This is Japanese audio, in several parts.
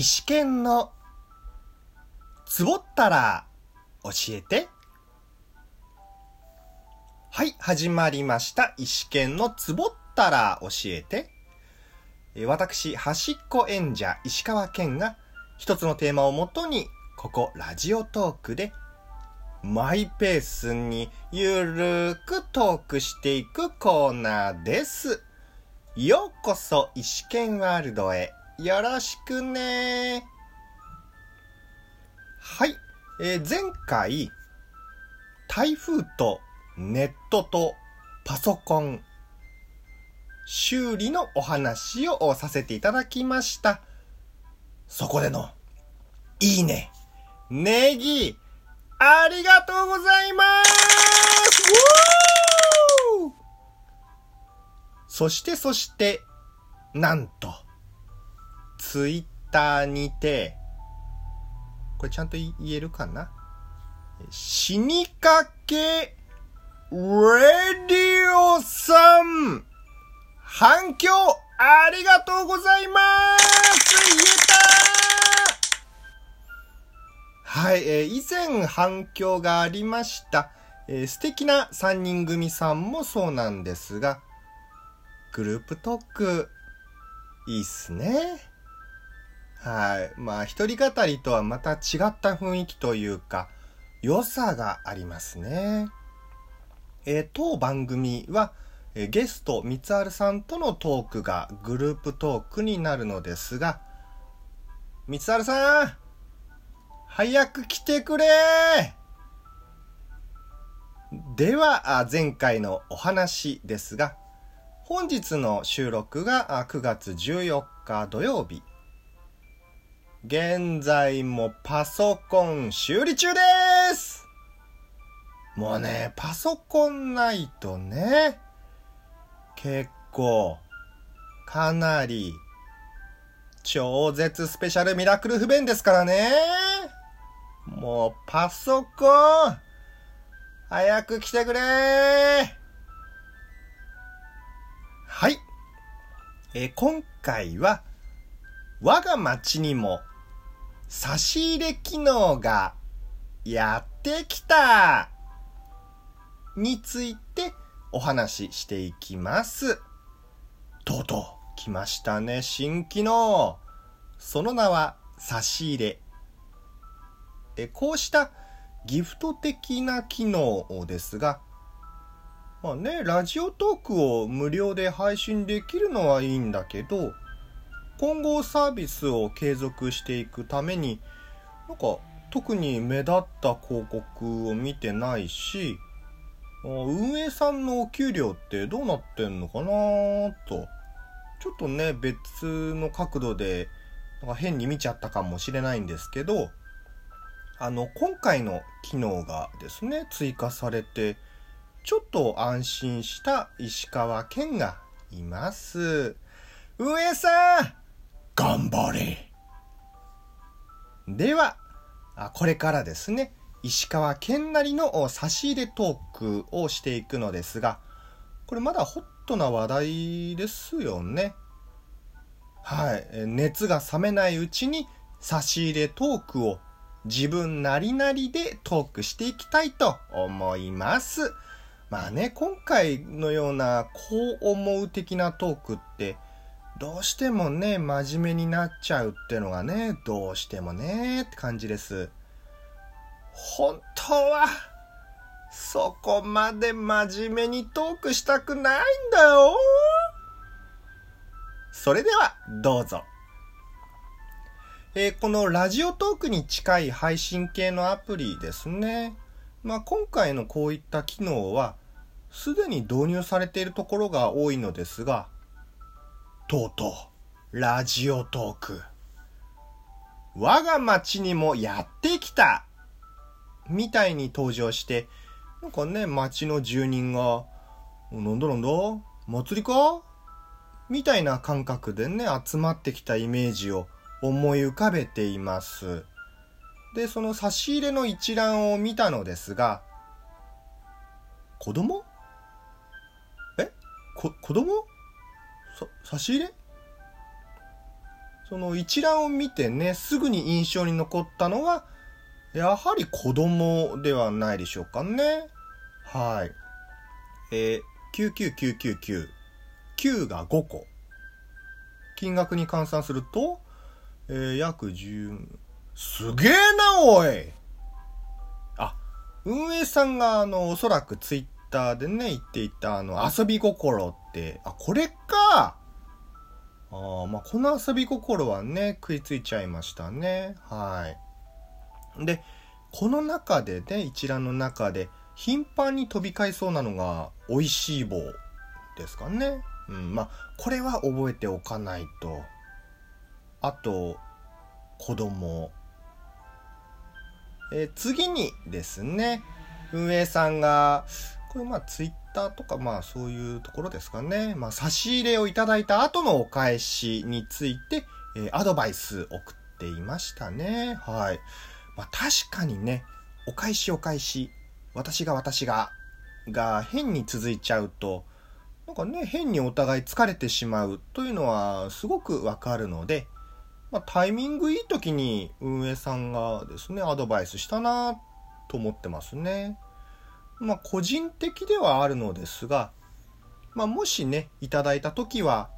石剣のつぼったら教えて。はい、始まりました。石剣のつぼったら教えて。え私、端っこ演者石川健が一つのテーマをもとに、ここラジオトークでマイペースにゆるーくトークしていくコーナーです。ようこそ石剣ワールドへよろしくね。はい、えー前回台風とネットとパソコン修理のお話をさせていただきました。そこでのいいね、ネギ、ありがとうございます。ウォーそしてそして、なんと、ツイッターにて、これちゃんと言えるかな？死にかけ、レディオさん！反響ありがとうございます！言えたはい、えー以前反響がありました、えー素敵な3人組さんもそうなんですが、グループトーク、いいっすね。はい。まあ、一人語りとはまた違った雰囲気というか、良さがありますね。えー当番組は、えーゲスト、三春さんとのトークがグループトークになるのですが、三春さん早く来てくれでは、前回のお話ですが、本日の収録が9月14日土曜日。現在もパソコン修理中ですもうね、パソコンないとね、結構、かなり、超絶スペシャルミラクル不便ですからね。もう、パソコン、早く来てくれはい。え今回は、我が町にも、差し入れ機能がやってきたについてお話ししていきます。とうとう来ましたね、新機能。その名は差し入れ。えこうしたギフト的な機能ですが、まあね、ラジオトークを無料で配信できるのはいいんだけど、今後サービスを継続していくために、なんか特に目立った広告を見てないし、運営さんのお給料ってどうなってんのかなと、ちょっとね、別の角度で、なんか変に見ちゃったかもしれないんですけど、あの、今回の機能がですね、追加されて、ちょっと安心した石川県がいます。運営さん頑張れでは、これからですね、石川県なりの差し入れトークをしていくのですが、これまだホットな話題ですよね。はい。熱が冷めないうちに差し入れトークを自分なりなりでトークしていきたいと思います。まあね、今回のようなこう思う的なトークって、どうしてもね、真面目になっちゃうってのがね、どうしてもね、って感じです。本当は、そこまで真面目にトークしたくないんだよ。それでは、どうぞ。えーこのラジオトークに近い配信系のアプリですね。まあ、今回のこういった機能は、すでに導入されているところが多いのですが、とうとう、ラジオトーク。我が町にもやってきた。みたいに登場して、なんかね、町の住人が、なんだなんだ？祭りか？みたいな感覚でね、集まってきたイメージを思い浮かべています。で、その差し入れの一覧を見たのですが、子供？え？こ、子供？さ、差し入れ？その一覧を見てね、すぐに印象に残ったのは、やはり子供ではないでしょうかね。はい。えー、99999。9が5個。金額に換算すると、えー、約10、すげえな、おいあ、運営さんが、あの、おそらくツイッターでね、言っていた、あの、遊び心って、あ、これかあまあ、この遊び心はね、食いついちゃいましたね。はい。で、この中でね、一覧の中で、頻繁に飛び交いそうなのが、美味しい棒ですかね。うん、まあ、これは覚えておかないと。あと、子供。えー、次にですね、運営さんが、これまあツイッターとかまあそういうところですかね。まあ差し入れをいただいた後のお返しについて、えー、アドバイス送っていましたね。はい。まあ確かにね、お返しお返し、私が私が、が変に続いちゃうと、なんかね、変にお互い疲れてしまうというのはすごくわかるので、まあ、タイミングいい時に運営さんがですね、アドバイスしたなと思ってますね。まあ、個人的ではあるのですが、まあ、もしね、いただいた時は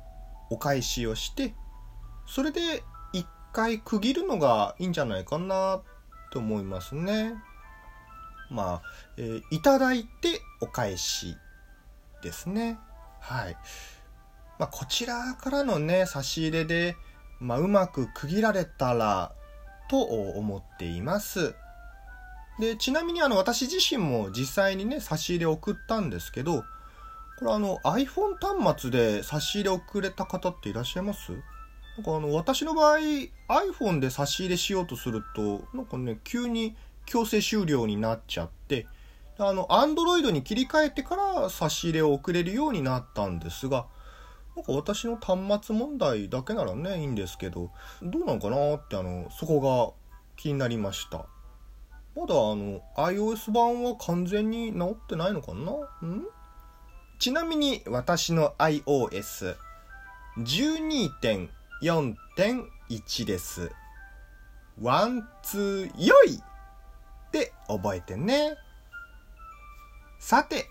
お返しをして、それで一回区切るのがいいんじゃないかなと思いますね。まあ、えー、いただいてお返しですね。はい。まあ、こちらからのね、差し入れで、まあ、うまく区切られたらと思っています。で、ちなみにあの私自身も実際にね、差し入れ送ったんですけど、これあの iPhone 端末で差し入れ送れた方っていらっしゃいます？なんかあの私の場合 iPhone で差し入れしようとすると、なんかね、急に強制終了になっちゃって、あの、Android に切り替えてから差し入れを送れるようになったんですが、なんか私の端末問題だけならね、いいんですけど、どうなのかなって、あの、そこが気になりました。まだあの、iOS 版は完全に直ってないのかな？ん？ちなみに私の iOS、12.4.1です。one、two、よいって覚えてね。さて、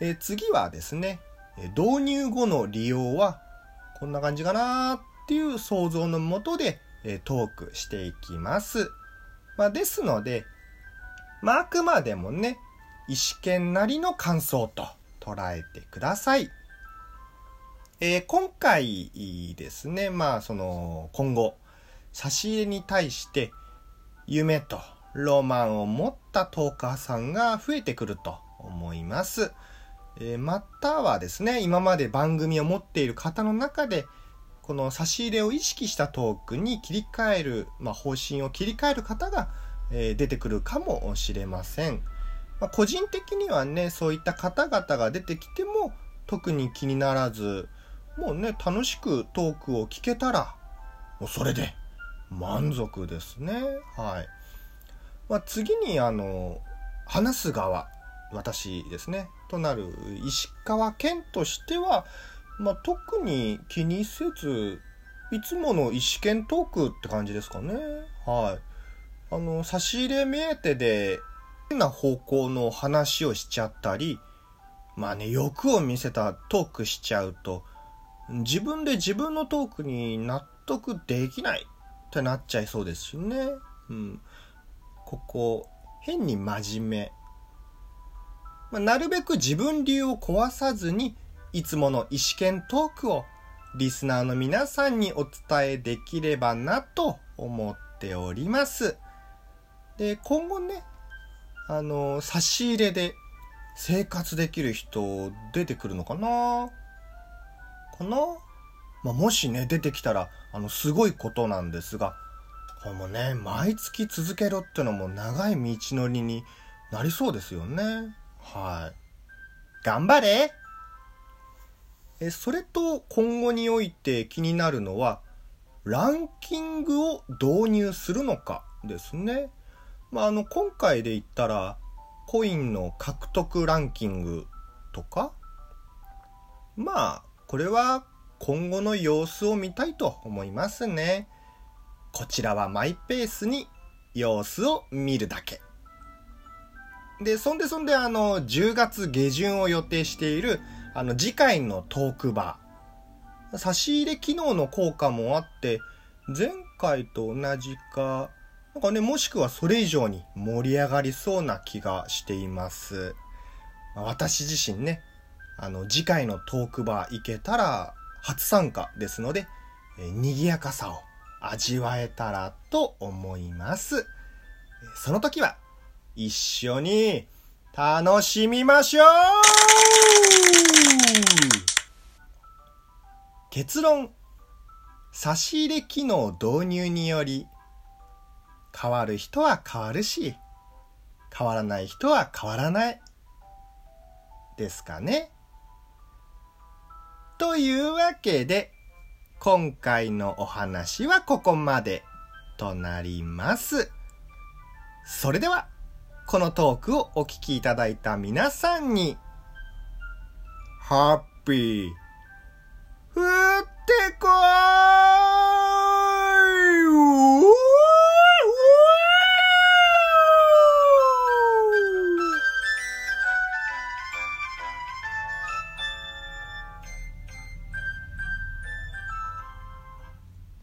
え次はですね、導入後の利用はこんな感じかなっていう想像のもとで、えトークしていきます。まあ、ですので、まあ、あくまでもね、意思権なりの感想と捉えてください。えー、今回ですね、まあその今後、差し入れに対して夢とロマンを持ったトーカーさんが増えてくると思います。えー、またはですね、今まで番組を持っている方の中で、この差し入れを意識したトークに切り替える、まあ、方針を切り替える方が、え、出てくるかもしれません。まあ、個人的にはね、そういった方々が出てきても特に気にならず、もうね、楽しくトークを聞けたら、もうそれで満足ですね。はい。まあ、次に、あの、話す側、私ですね、となる石川県としては、まあ、特に気にせず、いつもの石県トークって感じですかね。はい。あの、差し入れ目当てで、変な方向の話をしちゃったり、まあね、欲を見せたトークしちゃうと、自分で自分のトークに納得できないってなっちゃいそうですしね。うん。ここ、変に真面目。まあ、なるべく自分流を壊さずに、いつもの意思権トークをリスナーの皆さんにお伝えできればなと思っております。で、今後ね、あの、差し入れで生活できる人出てくるのかな？かな？まあ、もしね、出てきたら、あの、すごいことなんですが、これもね、毎月続けろってのも長い道のりになりそうですよね。はい。頑張れえ、それと今後において気になるのは、ランキングを導入するのかですね。まあ、あの、今回で言ったら、コインの獲得ランキングとか、まあ、これは今後の様子を見たいと思いますね。こちらはマイペースに様子を見るだけ。で、そんでそんであの、10月下旬を予定している、あの、次回のトークバー。差し入れ機能の効果もあって、前回と同じか、なんかね、もしくはそれ以上に盛り上がりそうな気がしています。私自身ね、あの、次回のトークバー行けたら初参加ですので、え賑やかさを味わえたらと思います。その時は一緒に楽しみましょう結論、差し入れ機能導入により変わる人は変わるし、変わらない人は変わらない。ですかね。というわけで、今回のお話はここまでとなります。それでは、このトークをお聞きいただいた皆さんに、ハッピー、降ってこー